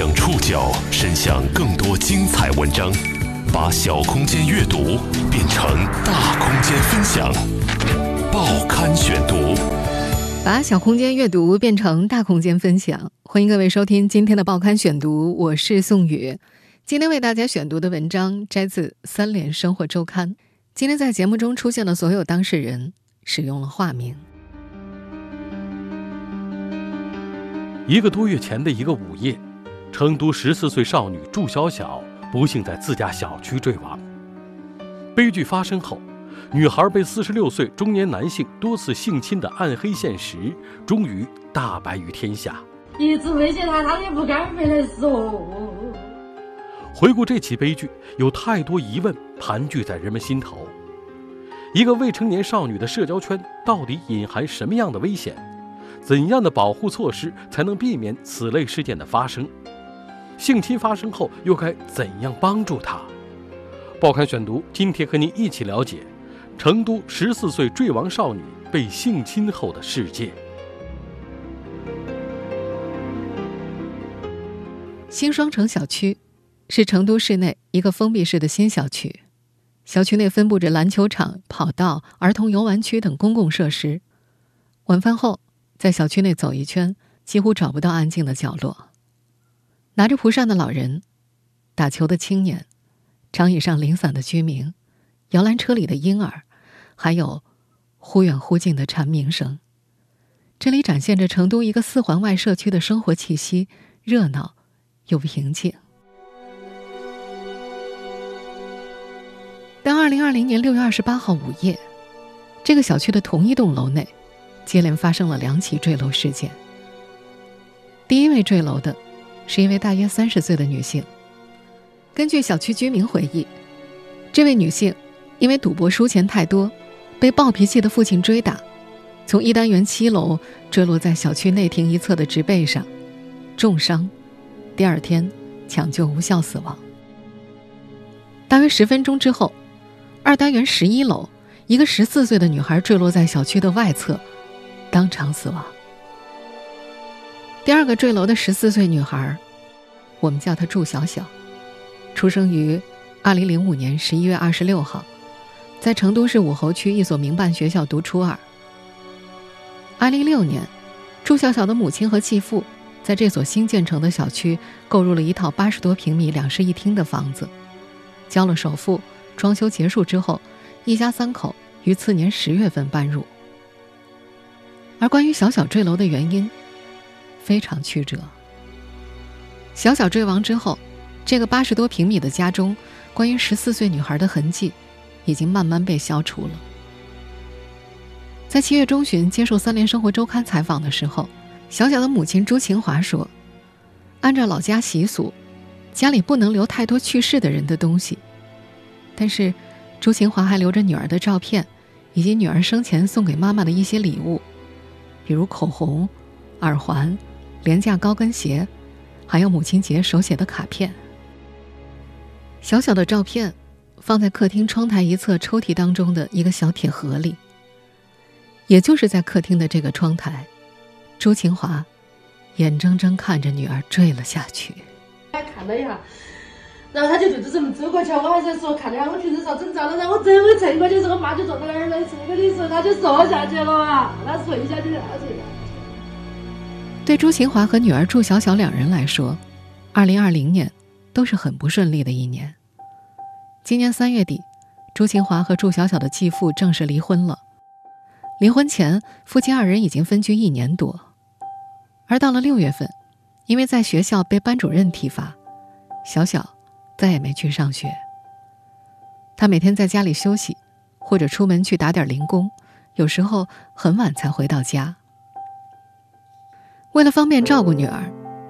将触角伸向更多精彩文章，把小空间阅读变成大空间分享。报刊选读，把小空间阅读变成大空间分享。欢迎各位收听今天的报刊选读，我是宋宇。今天为大家选读的文章摘自《三联生活周刊》。今天在节目中出现的所有当事人使用了化名。一个多月前的一个午夜，成都十四岁少女祝小小不幸在自家小区坠亡。悲剧发生后，女孩被四十六岁中年男性多次性侵的暗黑现实终于大白于天下。一直威胁他，他也不敢回来说。回顾这起悲剧，有太多疑问盘踞在人们心头：一个未成年少女的社交圈到底隐含什么样的危险？怎样的保护措施才能避免此类事件的发生？性侵发生后又该怎样帮助她？报刊选读今天和您一起了解成都十四岁坠亡少女被性侵后的世界。新双城小区是成都市内一个封闭式的新小区，小区内分布着篮球场、跑道、儿童游玩区等公共设施。晚饭后。在小区内走一圈，几乎找不到安静的角落。拿着蒲扇的老人，打球的青年，长椅上零散的居民，摇篮车里的婴儿，还有忽远忽近的蝉鸣声。这里展现着成都一个四环外社区的生活气息，热闹又平静。当二零二零年六月二十八号午夜，这个小区的同一栋楼内。接连发生了两起坠楼事件。第一位坠楼的，是一位大约三十岁的女性。根据小区居民回忆，这位女性因为赌博输钱太多，被暴脾气的父亲追打，从一单元七楼坠落在小区内庭一侧的植被上，重伤，第二天抢救无效死亡。大约十分钟之后，二单元十一楼一个十四岁的女孩坠落在小区的外侧。当场死亡。第二个坠楼的十四岁女孩，我们叫她祝小小，出生于二零零五年十一月二十六号，在成都市武侯区一所民办学校读初二。二零零六年，祝小小的母亲和继父在这所新建成的小区购入了一套八十多平米两室一厅的房子，交了首付，装修结束之后，一家三口于次年十月份搬入。而关于小小坠楼的原因，非常曲折。小小坠亡之后，这个八十多平米的家中，关于十四岁女孩的痕迹，已经慢慢被消除了。在七月中旬接受《三联生活周刊》采访的时候，小小的母亲朱晴华说：“按照老家习俗，家里不能留太多去世的人的东西。但是，朱晴华还留着女儿的照片，以及女儿生前送给妈妈的一些礼物。”比如口红、耳环、廉价高跟鞋，还有母亲节手写的卡片。小小的照片放在客厅窗台一侧抽屉当中的一个小铁盒里。也就是在客厅的这个窗台，朱清华眼睁睁看着女儿坠了下去。看了一下，然后他就就这么走过去，我还在说看了下我停车场整脏了，然后我正会蹭过去，这个妈就坐在那儿来蹭过的时候，他就坐下去了啊，他睡下去了。对朱琴华和女儿祝小小两人来说，二零二零年都是很不顺利的一年。今年三月底，朱琴华和祝小小的继父正式离婚了。离婚前，夫妻二人已经分居一年多。而到了六月份，因为在学校被班主任体罚，小小再也没去上学。他每天在家里休息，或者出门去打点零工，有时候很晚才回到家。为了方便照顾女儿，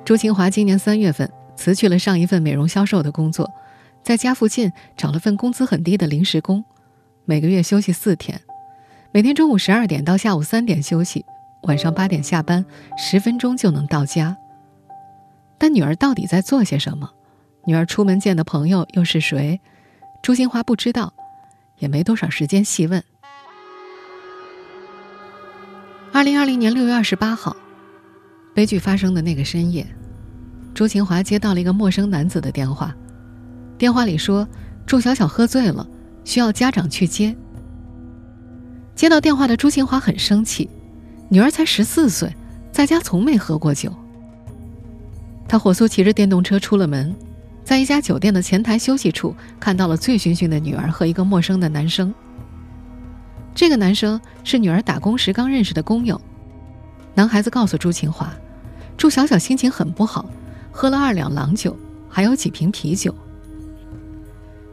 朱清华今年三月份辞去了上一份美容销售的工作，在家附近找了份工资很低的临时工，每个月休息四天，每天中午十二点到下午三点休息，晚上八点下班，十分钟就能到家。但女儿到底在做些什么？女儿出门见的朋友又是谁？朱清华不知道，也没多少时间细问。二零二零年六月二十八号。悲剧发生的那个深夜，朱琴华接到了一个陌生男子的电话，电话里说祝小小喝醉了，需要家长去接。接到电话的朱琴华很生气，女儿才十四岁，在家从没喝过酒。他火速骑着电动车出了门，在一家酒店的前台休息处看到了醉醺醺的女儿和一个陌生的男生。这个男生是女儿打工时刚认识的工友。男孩子告诉朱清华，朱小小心情很不好，喝了二两郎酒，还有几瓶啤酒。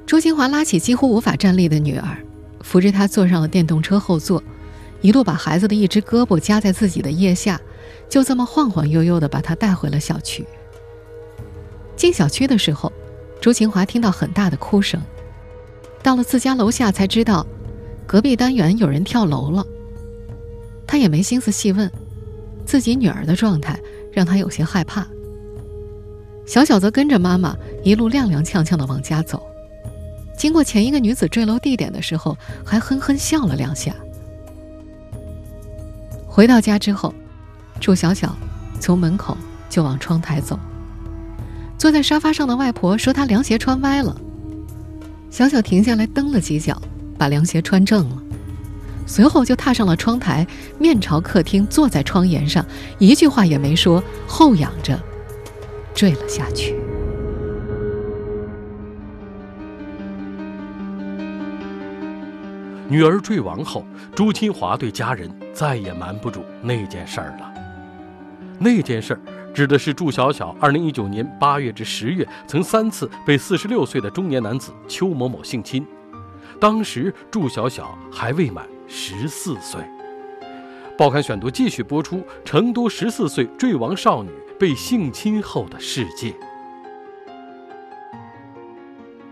朱清华拉起几乎无法站立的女儿，扶着她坐上了电动车后座，一路把孩子的一只胳膊夹在自己的腋下，就这么晃晃悠悠地把她带回了小区。进小区的时候，朱清华听到很大的哭声，到了自家楼下才知道，隔壁单元有人跳楼了。他也没心思细问。自己女儿的状态让他有些害怕。小小则跟着妈妈一路踉踉跄跄地往家走，经过前一个女子坠楼地点的时候，还哼哼笑了两下。回到家之后，祝小小从门口就往窗台走。坐在沙发上的外婆说她凉鞋穿歪了。小小停下来蹬了几脚，把凉鞋穿正了。随后就踏上了窗台，面朝客厅，坐在窗沿上，一句话也没说，后仰着坠了下去。女儿坠亡后，朱清华对家人再也瞒不住那件事儿了。那件事儿指的是祝小小2019年8月至10月曾三次被46岁的中年男子邱某某性侵，当时祝小小还未满。十四岁，报刊选读继续播出：成都十四岁坠亡少女被性侵后的世界。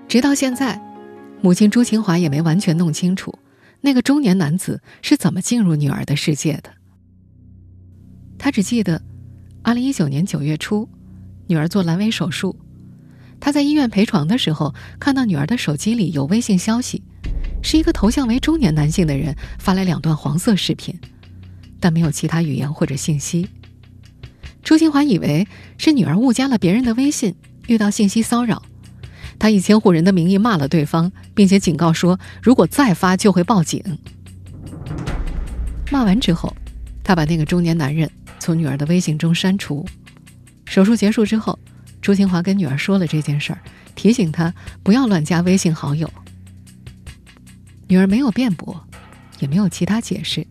直到现在，母亲朱清华也没完全弄清楚那个中年男子是怎么进入女儿的世界的。她只记得，二零一九年九月初，女儿做阑尾手术，她在医院陪床的时候，看到女儿的手机里有微信消息。是一个头像为中年男性的人发来两段黄色视频，但没有其他语言或者信息。朱清华以为是女儿误加了别人的微信，遇到信息骚扰，他以监护人的名义骂了对方，并且警告说如果再发就会报警。骂完之后，他把那个中年男人从女儿的微信中删除。手术结束之后，朱清华跟女儿说了这件事儿，提醒她不要乱加微信好友。女儿没有辩驳，也没有其他解释。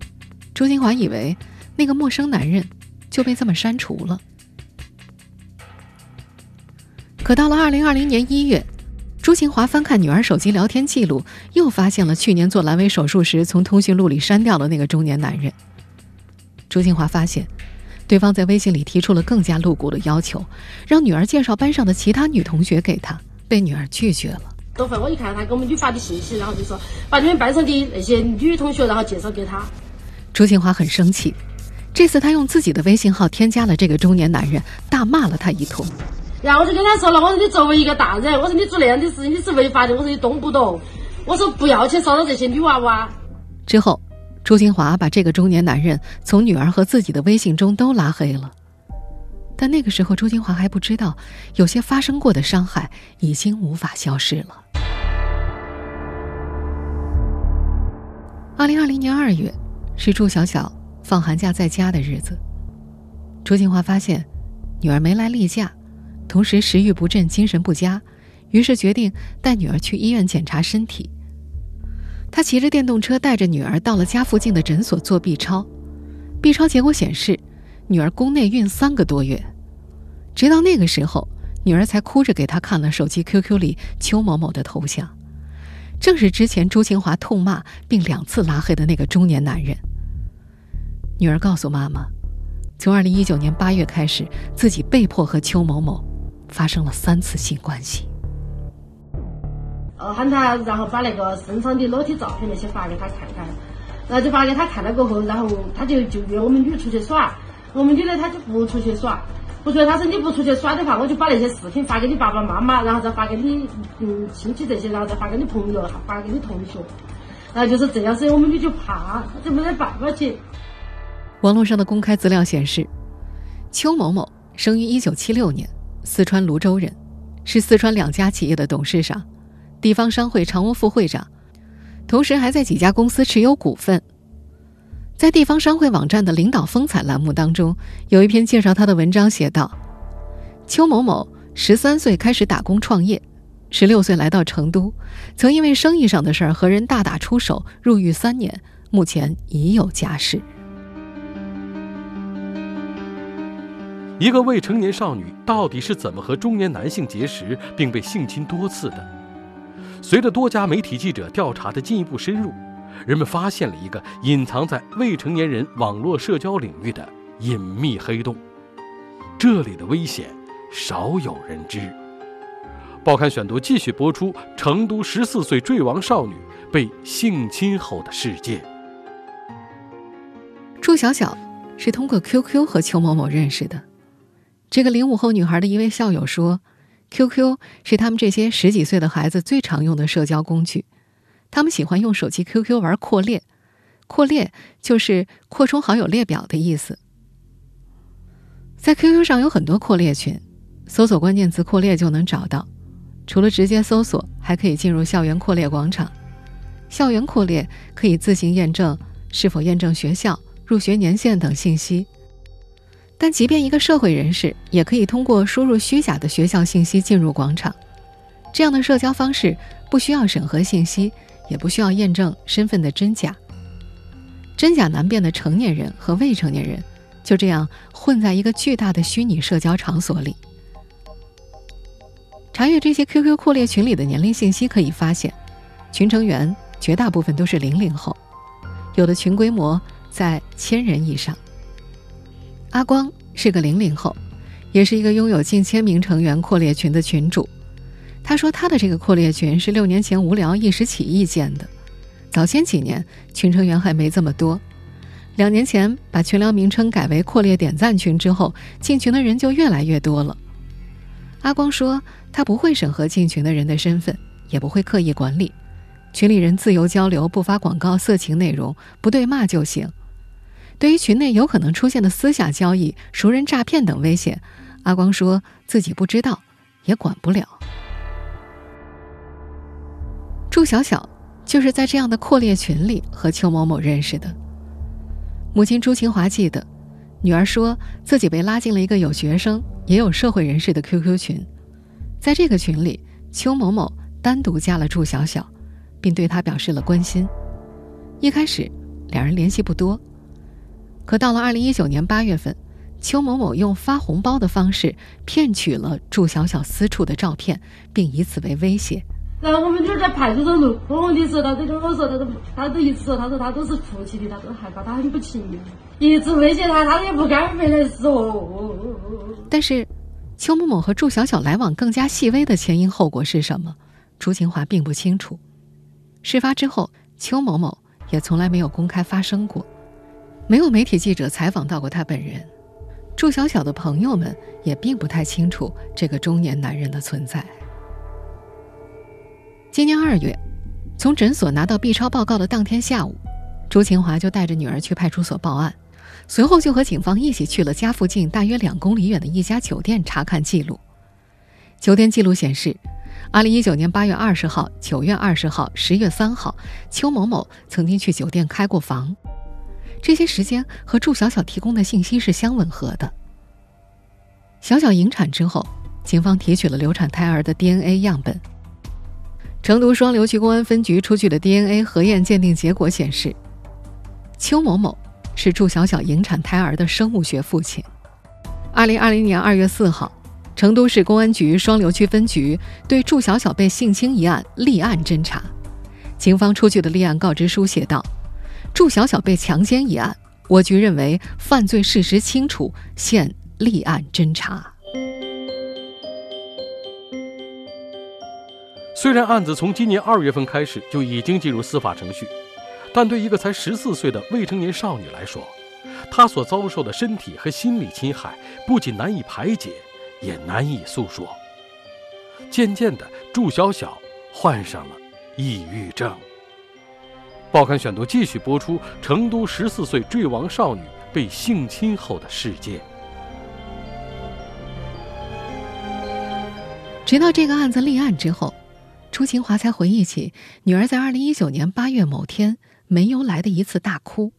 朱金华以为那个陌生男人就被这么删除了。可到了二零二零年一月，朱清华翻看女儿手机聊天记录，又发现了去年做阑尾手术时从通讯录里删掉的那个中年男人。朱清华发现，对方在微信里提出了更加露骨的要求，让女儿介绍班上的其他女同学给他，被女儿拒绝了。等会我一看他给我们女发的信息，然后就说把你们班上的那些女同学，然后介绍给他。朱清华很生气，这次他用自己的微信号添加了这个中年男人，大骂了他一通。然后我就跟他说了，我说你作为一个大人，我说你做那样的事情你是违法的，我说你懂不懂？我说不要去骚扰这些女娃娃。之后，朱清华把这个中年男人从女儿和自己的微信中都拉黑了。但那个时候，朱金华还不知道，有些发生过的伤害已经无法消失了。二零二零年二月，是祝小小放寒假在家的日子。朱金华发现女儿没来例假，同时食欲不振、精神不佳，于是决定带女儿去医院检查身体。他骑着电动车带着女儿到了家附近的诊所做 B 超，B 超结果显示。女儿宫内孕三个多月，直到那个时候，女儿才哭着给他看了手机 QQ 里邱某某的头像，正是之前朱清华痛骂并两次拉黑的那个中年男人。女儿告诉妈妈，从2019年8月开始，自己被迫和邱某某发生了三次性关系。呃，喊他然后把那个身上的裸体照片那些发给他看看，然后就发给他看了过后，然后他就就约我们女出去耍。我们女的她就不出去耍，不说她说你不出去耍的话，我就把那些视频发给你爸爸妈妈，然后再发给你嗯亲戚这些，然后再发给你朋友，发给你同学，然后就是这样，子我们女就怕，就没得办法去。网络上的公开资料显示，邱某某生于一九七六年，四川泸州人，是四川两家企业的董事长，地方商会常务副会长，同时还在几家公司持有股份。在地方商会网站的领导风采栏目当中，有一篇介绍他的文章，写道：邱某某十三岁开始打工创业，十六岁来到成都，曾因为生意上的事儿和人大打出手，入狱三年，目前已有家室。一个未成年少女到底是怎么和中年男性结识，并被性侵多次的？随着多家媒体记者调查的进一步深入，人们发现了一个隐藏在未成年人网络社交领域的隐秘黑洞，这里的危险少有人知。报刊选读继续播出：成都十四岁坠亡少女被性侵后的世界。朱小小是通过 QQ 和邱某某认识的。这个零五后女孩的一位校友说：“QQ 是他们这些十几岁的孩子最常用的社交工具，他们喜欢用手机 QQ 玩扩列，扩列就是扩充好友列表的意思。在 QQ 上有很多扩列群，搜索关键词‘扩列’就能找到。除了直接搜索，还可以进入校园扩列广场。校园扩列可以自行验证是否验证学校、入学年限等信息。”但即便一个社会人士，也可以通过输入虚假的学校信息进入广场。这样的社交方式不需要审核信息，也不需要验证身份的真假。真假难辨的成年人和未成年人，就这样混在一个巨大的虚拟社交场所里。查阅这些 QQ 扩列群里的年龄信息，可以发现，群成员绝大部分都是零零后，有的群规模在千人以上。阿光是个零零后，也是一个拥有近千名成员扩列群的群主。他说，他的这个扩列群是六年前无聊一时起意建的。早先几年群成员还没这么多，两年前把群聊名称改为“扩列点赞群”之后，进群的人就越来越多了。阿光说，他不会审核进群的人的身份，也不会刻意管理，群里人自由交流，不发广告、色情内容，不对骂就行。对于群内有可能出现的私下交易、熟人诈骗等危险，阿光说自己不知道，也管不了。祝小小就是在这样的扩列群里和邱某某认识的。母亲朱清华记得，女儿说自己被拉进了一个有学生也有社会人士的 QQ 群，在这个群里，邱某某单独加了祝小小，并对她表示了关心。一开始，两人联系不多。可到了二零一九年八月份，邱某某用发红包的方式骗取了祝小小私处的照片，并以此为威胁。然后我们就在派出所录，我的时候，他都跟我说，他都他都一直说，他说他都是出气的，他都害怕，他很不情愿，一直威胁他，他也不敢回来说。但是，邱某某和祝小小来往更加细微的前因后果是什么？朱清华并不清楚。事发之后，邱某某也从来没有公开发声过。没有媒体记者采访到过他本人，祝小小的朋友们也并不太清楚这个中年男人的存在。今年二月，从诊所拿到 B 超报告的当天下午，朱清华就带着女儿去派出所报案，随后就和警方一起去了家附近大约两公里远的一家酒店查看记录。酒店记录显示，二零一九年八月二十号、九月二十号、十月三号，邱某某曾经去酒店开过房。这些时间和祝小小提供的信息是相吻合的。小小引产之后，警方提取了流产胎儿的 DNA 样本。成都双流区公安分局出具的 DNA 核验鉴定结果显示，邱某某是祝小小引产胎儿的生物学父亲。二零二零年二月四号，成都市公安局双流区分局对祝小小被性侵一案立案侦查。警方出具的立案告知书写道。祝小小被强奸一案，我局认为犯罪事实清楚，现立案侦查。虽然案子从今年二月份开始就已经进入司法程序，但对一个才十四岁的未成年少女来说，她所遭受的身体和心理侵害不仅难以排解，也难以诉说。渐渐的，祝小小患上了抑郁症。报刊选读继续播出：成都十四岁坠亡少女被性侵后的事件。直到这个案子立案之后，朱清华才回忆起女儿在二零一九年八月某天没由来的一次大哭。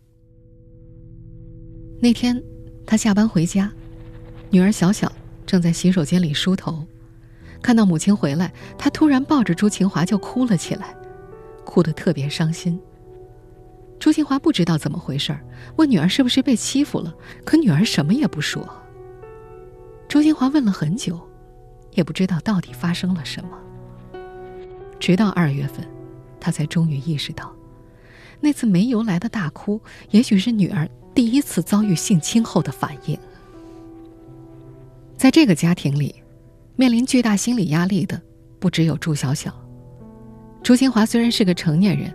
那天，他下班回家，女儿小小正在洗手间里梳头，看到母亲回来，他突然抱着朱清华就哭了起来，哭得特别伤心。朱清华不知道怎么回事问女儿是不是被欺负了，可女儿什么也不说。朱清华问了很久。也不知道到底发生了什么。直到二月份，他才终于意识到，那次没由来的大哭，也许是女儿第一次遭遇性侵后的反应。在这个家庭里，面临巨大心理压力的不只有朱小小。朱清华虽然是个成年人，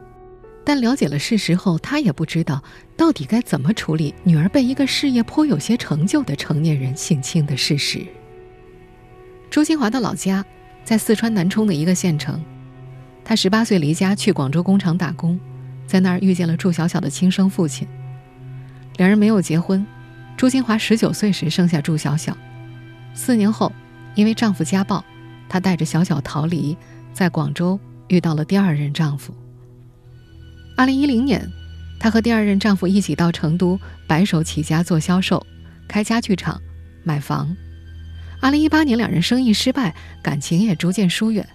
但了解了事实后，他也不知道到底该怎么处理女儿被一个事业颇有些成就的成年人性侵的事实。朱清华的老家在四川南充的一个县城，他十八岁离家去广州工厂打工，在那儿遇见了祝小小的亲生父亲。两人没有结婚，朱清华十九岁时生下祝小小，四年后因为丈夫家暴，她带着小小逃离，在广州遇到了第二任丈夫。二零一零年，她和第二任丈夫一起到成都白手起家做销售，开家具厂，买房。二零一八年，两人生意失败，感情也逐渐疏远。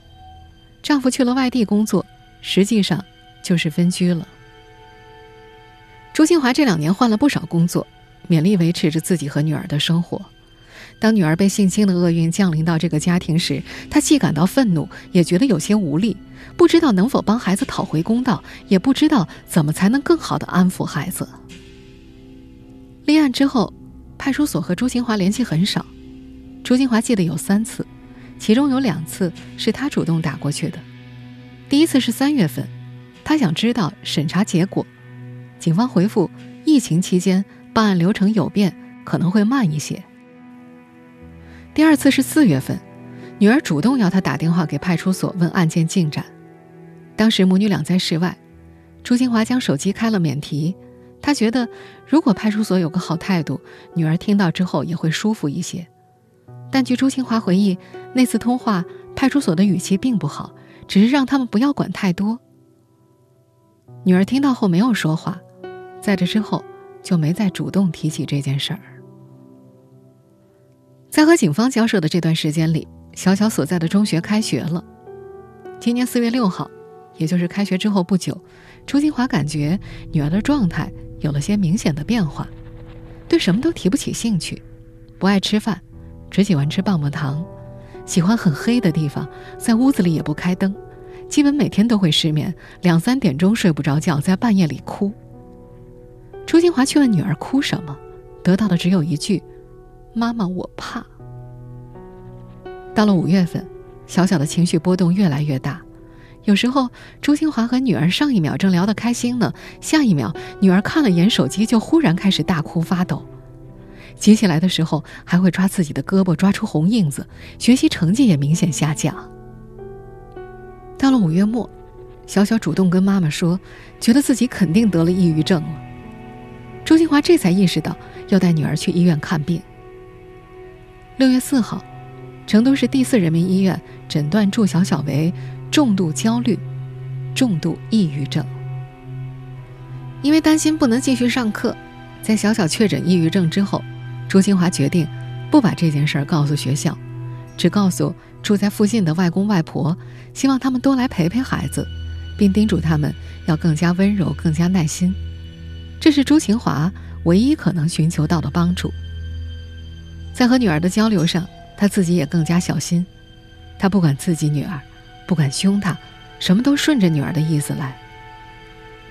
丈夫去了外地工作，实际上就是分居了。朱清华这两年换了不少工作，勉力维持着自己和女儿的生活。当女儿被性侵的厄运降临到这个家庭时，她既感到愤怒，也觉得有些无力，不知道能否帮孩子讨回公道，也不知道怎么才能更好的安抚孩子。立案之后，派出所和朱清华联系很少。朱金华记得有三次，其中有两次是他主动打过去的。第一次是三月份，他想知道审查结果，警方回复疫情期间办案流程有变，可能会慢一些。第二次是四月份，女儿主动要他打电话给派出所问案件进展，当时母女俩在室外，朱金华将手机开了免提，他觉得如果派出所有个好态度，女儿听到之后也会舒服一些。但据朱清华回忆，那次通话派出所的语气并不好，只是让他们不要管太多。女儿听到后没有说话，在这之后就没再主动提起这件事儿。在和警方交涉的这段时间里，小小所在的中学开学了。今年四月六号，也就是开学之后不久，朱清华感觉女儿的状态有了些明显的变化，对什么都提不起兴趣，不爱吃饭。只喜欢吃棒棒糖，喜欢很黑的地方，在屋子里也不开灯，基本每天都会失眠，两三点钟睡不着觉，在半夜里哭。朱金华去问女儿哭什么，得到的只有一句：“妈妈，我怕。”到了五月份，小小的情绪波动越来越大，有时候朱金华和女儿上一秒正聊得开心呢，下一秒女儿看了眼手机就忽然开始大哭发抖。接起来的时候，还会抓自己的胳膊，抓出红印子，学习成绩也明显下降。到了五月末，小小主动跟妈妈说，觉得自己肯定得了抑郁症了。朱金华这才意识到要带女儿去医院看病。六月四号，成都市第四人民医院诊断祝小小为重度焦虑、重度抑郁症。因为担心不能继续上课，在小小确诊抑郁症之后。朱清华决定不把这件事儿告诉学校，只告诉住在附近的外公外婆，希望他们多来陪陪孩子，并叮嘱他们要更加温柔、更加耐心。这是朱清华唯一可能寻求到的帮助。在和女儿的交流上，他自己也更加小心，他不管自己女儿，不敢凶她，什么都顺着女儿的意思来。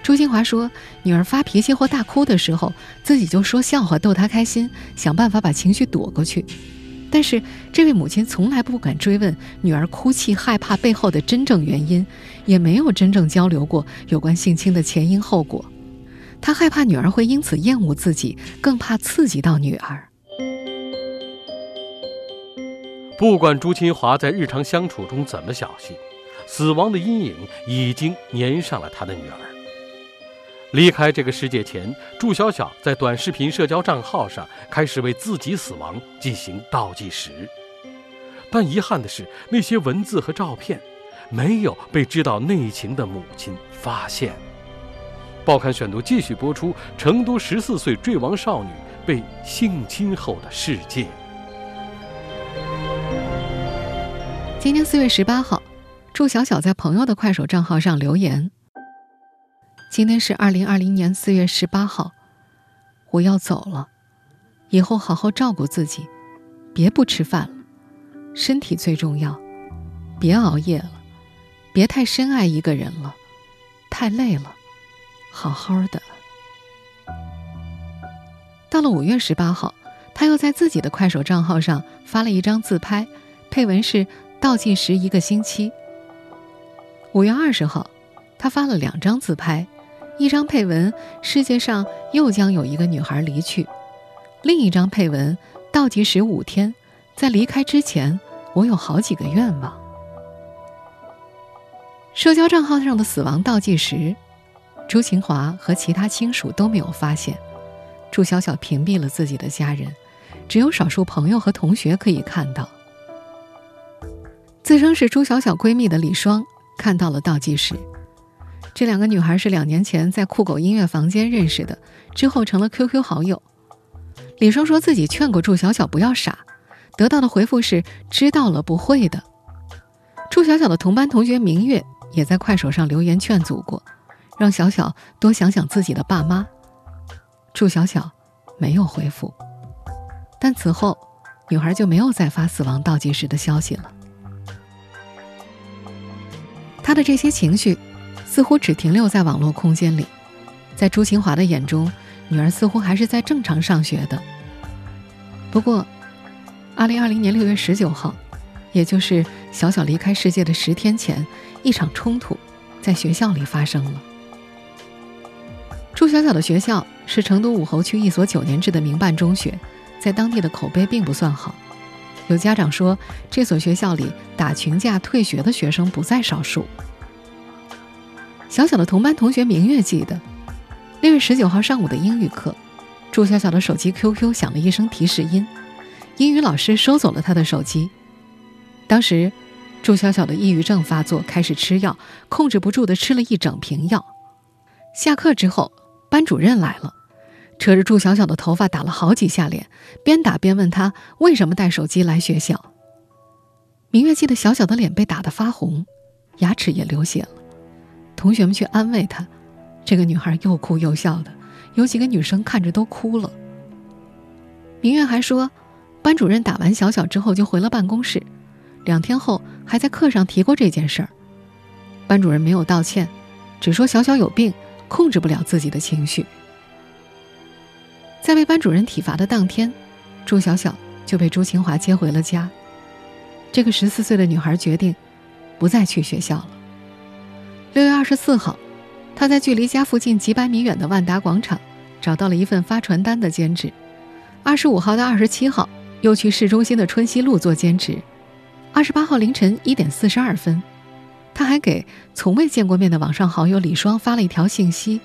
朱金华说：“女儿发脾气或大哭的时候，自己就说笑话逗她开心，想办法把情绪躲过去。但是这位母亲从来不敢追问女儿哭泣害怕背后的真正原因，也没有真正交流过有关性侵的前因后果。她害怕女儿会因此厌恶自己，更怕刺激到女儿。不管朱清华在日常相处中怎么小心，死亡的阴影已经粘上了他的女儿。”离开这个世界前，祝小小在短视频社交账号上开始为自己死亡进行倒计时。但遗憾的是，那些文字和照片没有被知道内情的母亲发现。报刊选读继续播出：成都十四岁坠亡少女被性侵后的世界。今天四月十八号，祝小小在朋友的快手账号上留言：“今天是二零二零年四月十八号，我要走了，以后好好照顾自己，别不吃饭了，身体最重要，别熬夜了，别太深爱一个人了，太累了，好好的。”到了五月十八号，他又在自己的快手账号上发了一张自拍，配文是。倒计时一个星期。五月二十号，他发了两张自拍，一张配文“世界上又将有一个女孩离去”，另一张配文“倒计时五天，在离开之前，我有好几个愿望”。社交账号上的死亡倒计时，朱晴华和其他亲属都没有发现。朱小小屏蔽了自己的家人，只有少数朋友和同学可以看到。自称是朱小小闺蜜的李双看到了倒计时，这两个女孩是两年前在酷狗音乐房间认识的，之后成了 QQ 好友。李双说自己劝过祝小小不要傻，得到的回复是知道了不会的。祝小小的同班同学明月也在快手上留言劝阻过，让小小多想想自己的爸妈。祝小小没有回复，但此后女孩就没有再发死亡倒计时的消息了。她的这些情绪，似乎只停留在网络空间里，在朱清华的眼中，女儿似乎还是在正常上学的。不过，二零二零年六月十九号，也就是小小离开世界的十天前，一场冲突在学校里发生了。朱小小的学校是成都武侯区一所九年制的民办中学，在当地的口碑并不算好。有家长说，这所学校里打群架退学的学生不在少数。小小的同班同学明月记得，六月十九号上午的英语课，祝小小的手机 QQ 响了一声提示音，英语老师收走了他的手机。当时，祝小小的抑郁症发作，开始吃药，控制不住的吃了一整瓶药。下课之后，班主任来了。扯着祝小小的头发打了好几下脸，边打边问他为什么带手机来学校。明月记得小小的脸被打得发红，牙齿也流血了。同学们去安慰她，这个女孩又哭又笑的，有几个女生看着都哭了。明月还说，班主任打完小小之后就回了办公室，两天后还在课上提过这件事儿。班主任没有道歉，只说小小有病，控制不了自己的情绪。在被班主任体罚的当天，朱小小就被朱清华接回了家。这个十四岁的女孩决定不再去学校了。六月二十四号，他在距离家附近几百米远的万达广场找到了一份发传单的兼职。二十五号到二十七号，又去市中心的春熙路做兼职。二十八号凌晨一点四十二分，他还给从未见过面的网上好友李双发了一条信息：“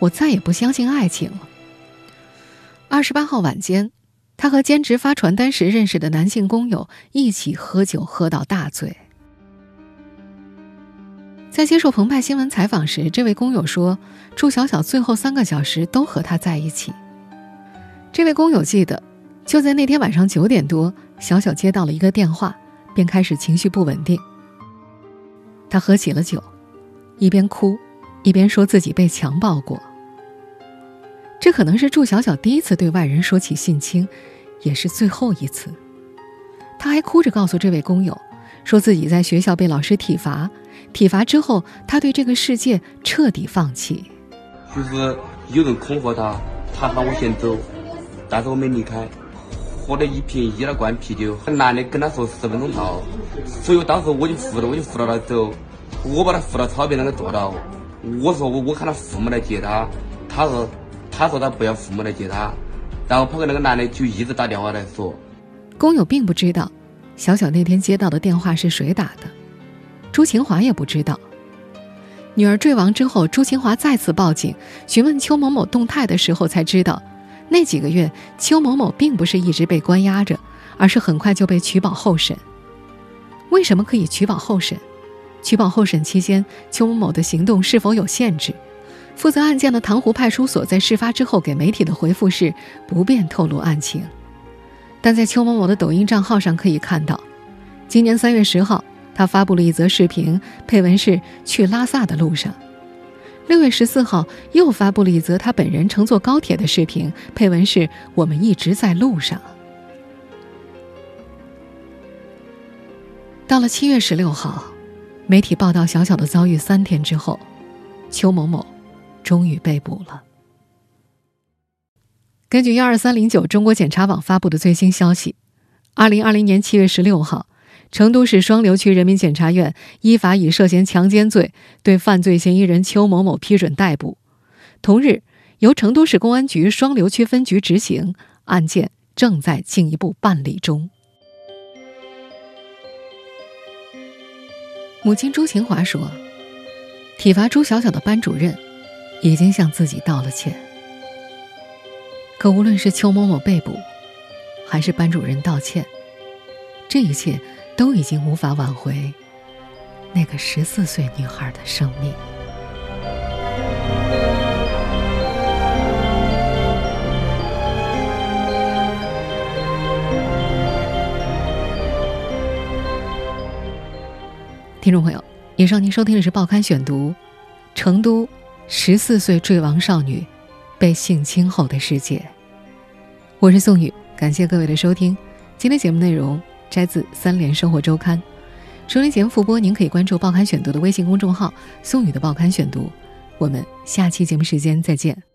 我再也不相信爱情了。”二十八号晚间，他和兼职发传单时认识的男性工友一起喝酒，喝到大醉。在接受澎湃新闻采访时，这位工友说：“祝小小最后三个小时都和他在一起。”这位工友记得，就在那天晚上九点多，小小接到了一个电话，便开始情绪不稳定。他喝起了酒，一边哭，一边说自己被强暴过。这可能是祝小小第一次对外人说起性侵，也是最后一次。他还哭着告诉这位工友，说自己在学校被老师体罚，体罚之后，他对这个世界彻底放弃。就是有人恐吓他，他喊我先走，但是我没离开，喝了一瓶易拉罐啤酒。男的跟他说十分钟到，所以当时我就扶着，我就扶着他走，我把他扶到草坪那个坐到，我说我我看他父母来接他，他说。他说他不要父母来接他，然后旁边那个男的就一直打电话来说。工友并不知道，小小那天接到的电话是谁打的，朱晴华也不知道。女儿坠亡之后，朱晴华再次报警询问邱某某动态的时候，才知道，那几个月邱某某并不是一直被关押着，而是很快就被取保候审。为什么可以取保候审？取保候审期间，邱某某的行动是否有限制？负责案件的塘湖派出所，在事发之后给媒体的回复是不便透露案情。但在邱某某的抖音账号上可以看到，今年三月十号，他发布了一则视频，配文是“去拉萨的路上”。六月十四号，又发布了一则他本人乘坐高铁的视频，配文是“我们一直在路上”。到了七月十六号，媒体报道小小的遭遇三天之后，邱某某终于被捕了。根据幺二三零九中国检察网发布的最新消息，二零二零年七月十六号，成都市双流区人民检察院依法以涉嫌强奸罪对犯罪嫌疑人邱某某批准逮捕，同日由成都市公安局双流区分局执行，案件正在进一步办理中。母亲朱琴华说：“体罚朱小小的班主任已经向自己道了歉。可无论是邱某某被捕，还是班主任道歉，这一切都已经无法挽回那个十四岁女孩的生命。”听众朋友，以上您收听的是《报刊选读》，成都十四岁坠亡少女被性侵后的世界。我是宋宇，感谢各位的收听。今天节目内容摘自《三联生活周刊》。收听节目复播，您可以关注《报刊选读》的微信公众号“宋宇的报刊选读”。我们下期节目时间再见。